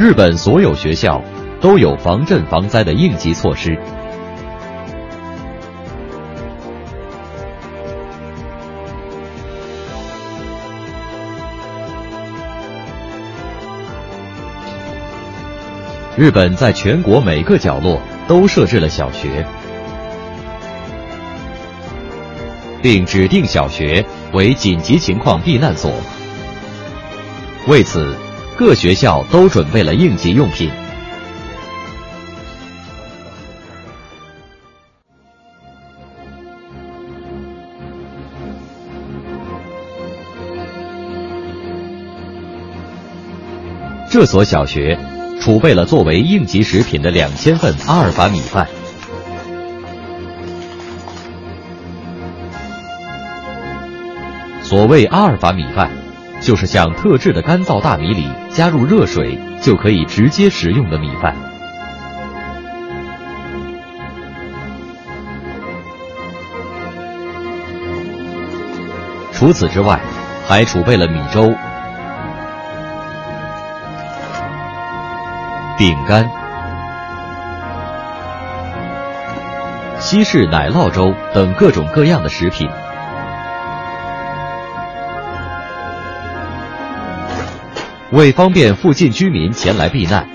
日本所有学校都有防震防灾的应急措施。日本在全国每个角落都设置了小学，并指定小学为紧急情况避难所。为此，各学校都准备了应急用品。这所小学储备了作为应急食品的两千份阿尔法米饭。所谓阿尔法米饭，就是像特制的干燥大米里加入热水就可以直接食用的米饭。除此之外，还储备了米粥。饼干、西式奶酪粥等各种各样的食品。为方便附近居民前来避难，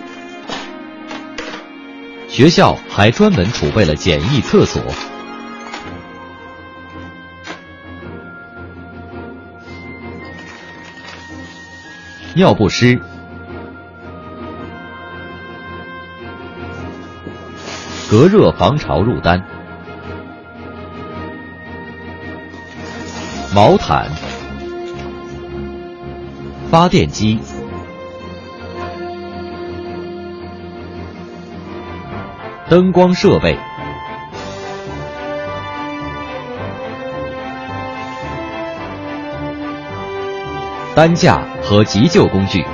学校还专门储备了简易厕所、尿不湿。隔热防潮褥单、毛毯、发电机、灯光设备、担架和急救工具。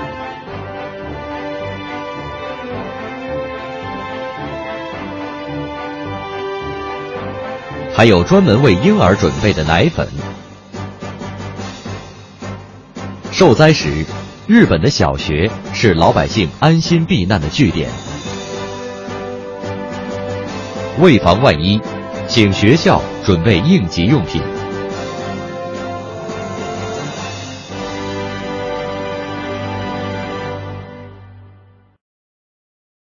还有专门为婴儿准备的奶粉。受灾时，日本的小学是老百姓安心避难的据点。为防万一，请学校准备应急用品。